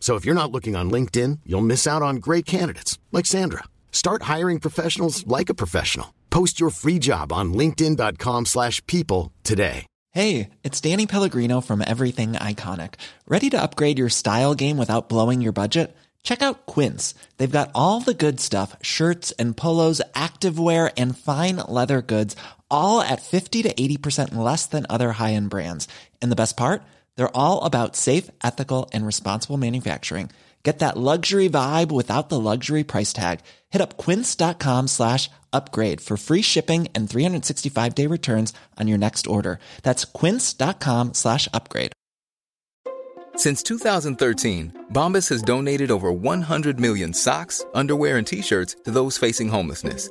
So if you're not looking on LinkedIn, you'll miss out on great candidates like Sandra. Start hiring professionals like a professional. Post your free job on linkedin.com/people today. Hey, it's Danny Pellegrino from Everything Iconic. Ready to upgrade your style game without blowing your budget? Check out Quince. They've got all the good stuff, shirts and polos, activewear and fine leather goods, all at 50 to 80% less than other high-end brands. And the best part? They're all about safe, ethical, and responsible manufacturing. Get that luxury vibe without the luxury price tag. Hit up quince.com slash upgrade for free shipping and 365-day returns on your next order. That's quince.com slash upgrade. Since 2013, Bombas has donated over 100 million socks, underwear, and t shirts to those facing homelessness.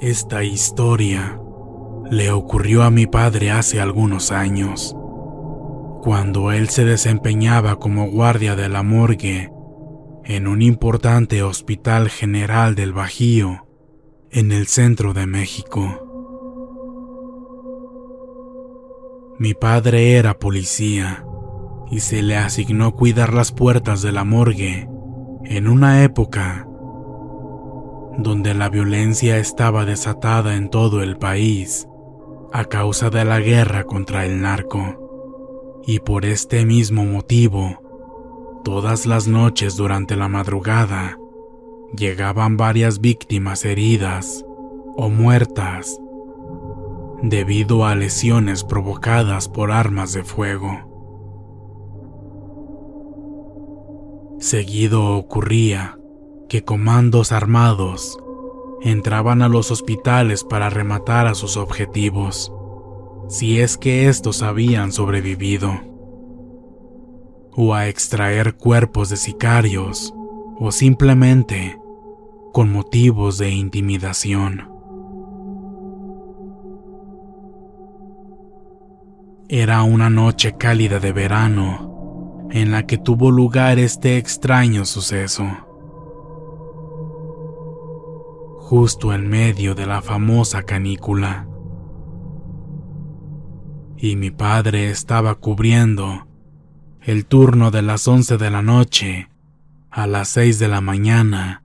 Esta historia le ocurrió a mi padre hace algunos años, cuando él se desempeñaba como guardia de la morgue en un importante hospital general del Bajío, en el centro de México. Mi padre era policía y se le asignó cuidar las puertas de la morgue en una época donde la violencia estaba desatada en todo el país a causa de la guerra contra el narco. Y por este mismo motivo, todas las noches durante la madrugada, llegaban varias víctimas heridas o muertas debido a lesiones provocadas por armas de fuego. Seguido ocurría que comandos armados entraban a los hospitales para rematar a sus objetivos, si es que estos habían sobrevivido, o a extraer cuerpos de sicarios, o simplemente con motivos de intimidación. Era una noche cálida de verano en la que tuvo lugar este extraño suceso. Justo en medio de la famosa canícula. Y mi padre estaba cubriendo el turno de las once de la noche a las seis de la mañana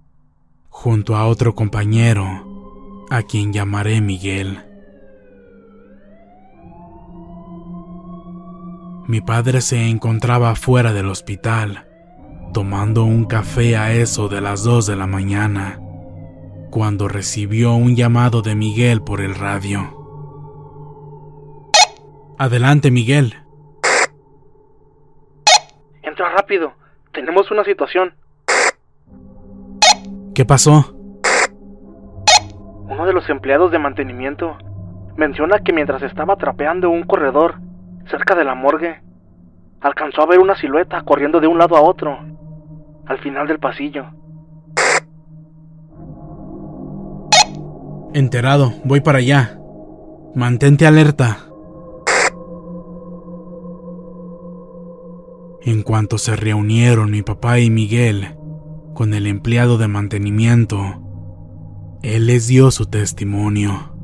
junto a otro compañero a quien llamaré Miguel. Mi padre se encontraba fuera del hospital, tomando un café a eso de las dos de la mañana cuando recibió un llamado de Miguel por el radio. Adelante, Miguel. Entra rápido. Tenemos una situación. ¿Qué pasó? Uno de los empleados de mantenimiento menciona que mientras estaba trapeando un corredor cerca de la morgue, alcanzó a ver una silueta corriendo de un lado a otro, al final del pasillo. Enterado, voy para allá. Mantente alerta. En cuanto se reunieron mi papá y Miguel con el empleado de mantenimiento, él les dio su testimonio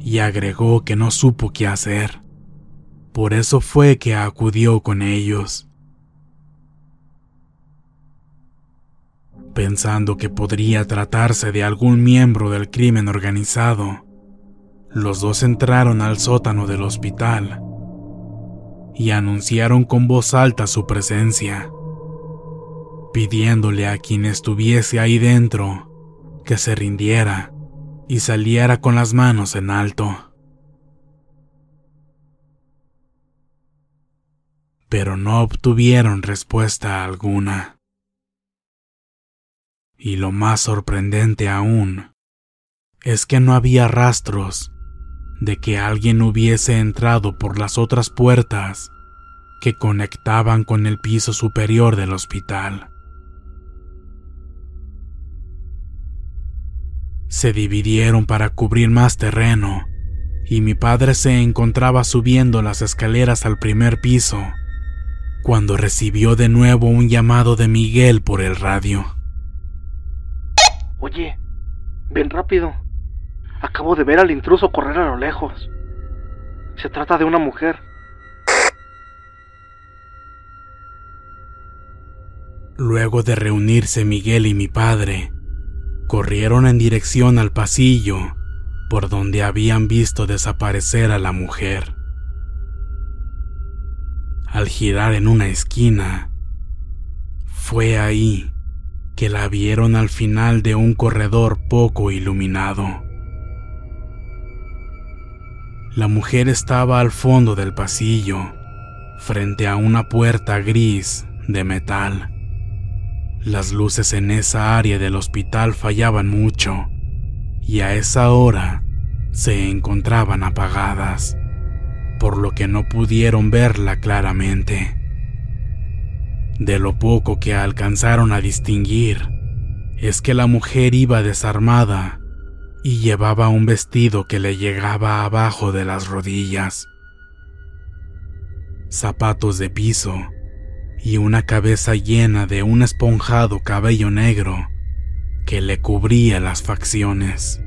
y agregó que no supo qué hacer. Por eso fue que acudió con ellos. Pensando que podría tratarse de algún miembro del crimen organizado. Los dos entraron al sótano del hospital y anunciaron con voz alta su presencia. pidiéndole a quien estuviese ahí dentro que se rindiera y saliera con las manos en alto. Pero no obtuvieron respuesta alguna. Y lo más sorprendente aún es que no había rastros de que alguien hubiese entrado por las otras puertas que conectaban con el piso superior del hospital. Se dividieron para cubrir más terreno y mi padre se encontraba subiendo las escaleras al primer piso cuando recibió de nuevo un llamado de Miguel por el radio. Oye, ven rápido. Acabo de ver al intruso correr a lo lejos. Se trata de una mujer. Luego de reunirse Miguel y mi padre, corrieron en dirección al pasillo por donde habían visto desaparecer a la mujer. Al girar en una esquina, fue ahí que la vieron al final de un corredor poco iluminado. La mujer estaba al fondo del pasillo, frente a una puerta gris de metal. Las luces en esa área del hospital fallaban mucho y a esa hora se encontraban apagadas, por lo que no pudieron verla claramente. De lo poco que alcanzaron a distinguir es que la mujer iba desarmada y llevaba un vestido que le llegaba abajo de las rodillas, zapatos de piso y una cabeza llena de un esponjado cabello negro que le cubría las facciones.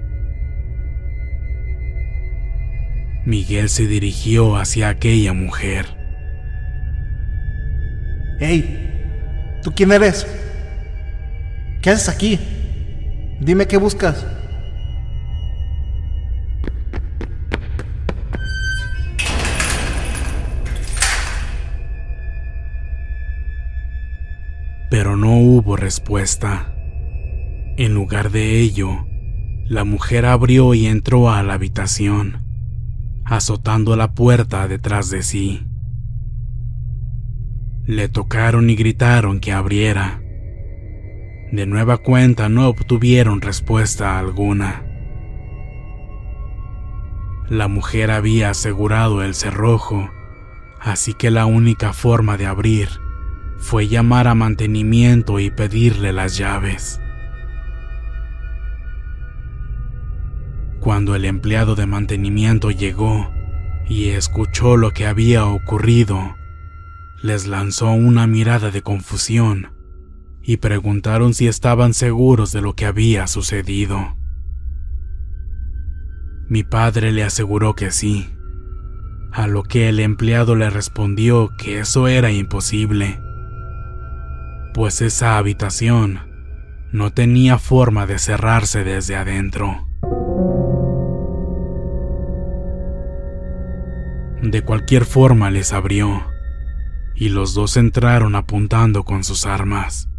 Miguel se dirigió hacia aquella mujer. ¡Hey! ¿Tú quién eres? ¿Qué haces aquí? Dime qué buscas. pero no hubo respuesta. En lugar de ello, la mujer abrió y entró a la habitación, azotando la puerta detrás de sí. Le tocaron y gritaron que abriera. De nueva cuenta no obtuvieron respuesta alguna. La mujer había asegurado el cerrojo, así que la única forma de abrir fue llamar a mantenimiento y pedirle las llaves. Cuando el empleado de mantenimiento llegó y escuchó lo que había ocurrido, les lanzó una mirada de confusión y preguntaron si estaban seguros de lo que había sucedido. Mi padre le aseguró que sí, a lo que el empleado le respondió que eso era imposible pues esa habitación no tenía forma de cerrarse desde adentro. De cualquier forma les abrió, y los dos entraron apuntando con sus armas.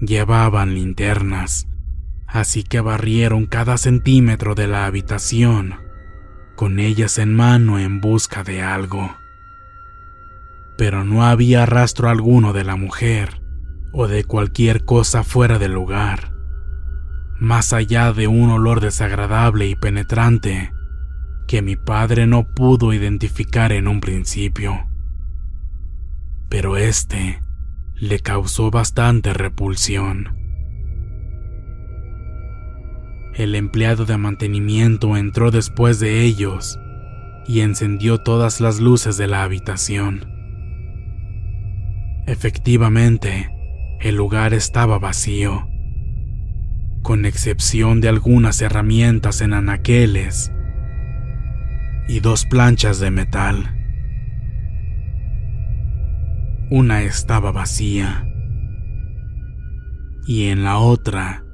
Llevaban linternas, así que barrieron cada centímetro de la habitación, con ellas en mano en busca de algo pero no había rastro alguno de la mujer o de cualquier cosa fuera del lugar, más allá de un olor desagradable y penetrante que mi padre no pudo identificar en un principio. Pero este le causó bastante repulsión. El empleado de mantenimiento entró después de ellos y encendió todas las luces de la habitación. Efectivamente, el lugar estaba vacío, con excepción de algunas herramientas en anaqueles y dos planchas de metal. Una estaba vacía y en la otra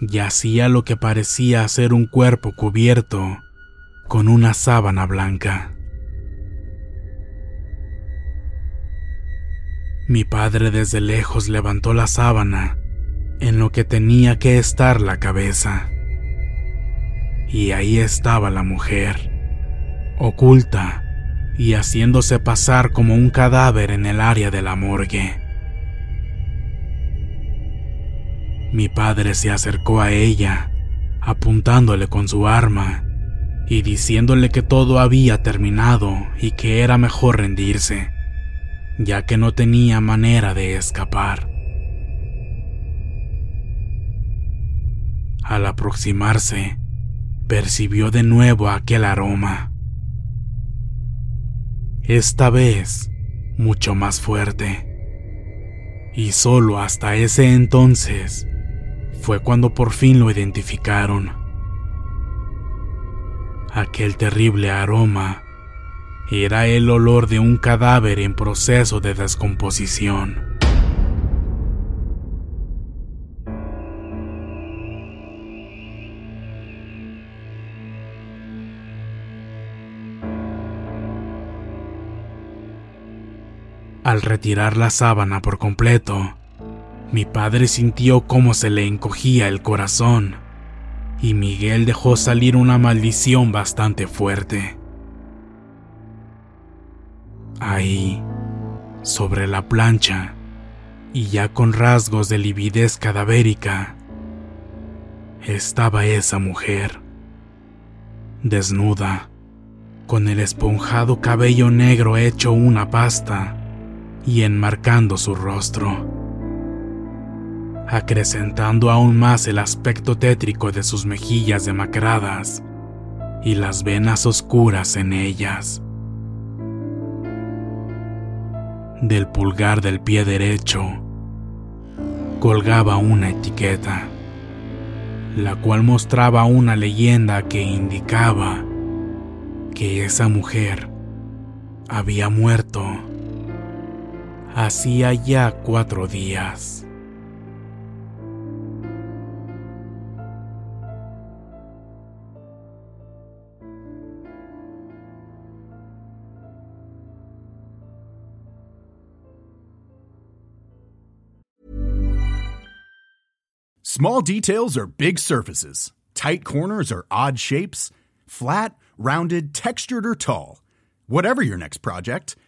yacía lo que parecía ser un cuerpo cubierto con una sábana blanca. Mi padre desde lejos levantó la sábana en lo que tenía que estar la cabeza. Y ahí estaba la mujer, oculta y haciéndose pasar como un cadáver en el área de la morgue. Mi padre se acercó a ella, apuntándole con su arma y diciéndole que todo había terminado y que era mejor rendirse, ya que no tenía manera de escapar. Al aproximarse, percibió de nuevo aquel aroma. Esta vez, mucho más fuerte. Y solo hasta ese entonces fue cuando por fin lo identificaron. Aquel terrible aroma era el olor de un cadáver en proceso de descomposición. Al retirar la sábana por completo, mi padre sintió cómo se le encogía el corazón y Miguel dejó salir una maldición bastante fuerte. Ahí, sobre la plancha, y ya con rasgos de lividez cadavérica, estaba esa mujer, desnuda, con el esponjado cabello negro hecho una pasta y enmarcando su rostro, acrecentando aún más el aspecto tétrico de sus mejillas demacradas y las venas oscuras en ellas. Del pulgar del pie derecho colgaba una etiqueta, la cual mostraba una leyenda que indicaba que esa mujer había muerto hacía ya cuatro días. Small details are big surfaces. Tight corners are odd shapes. Flat, rounded, textured, or tall. Whatever your next project,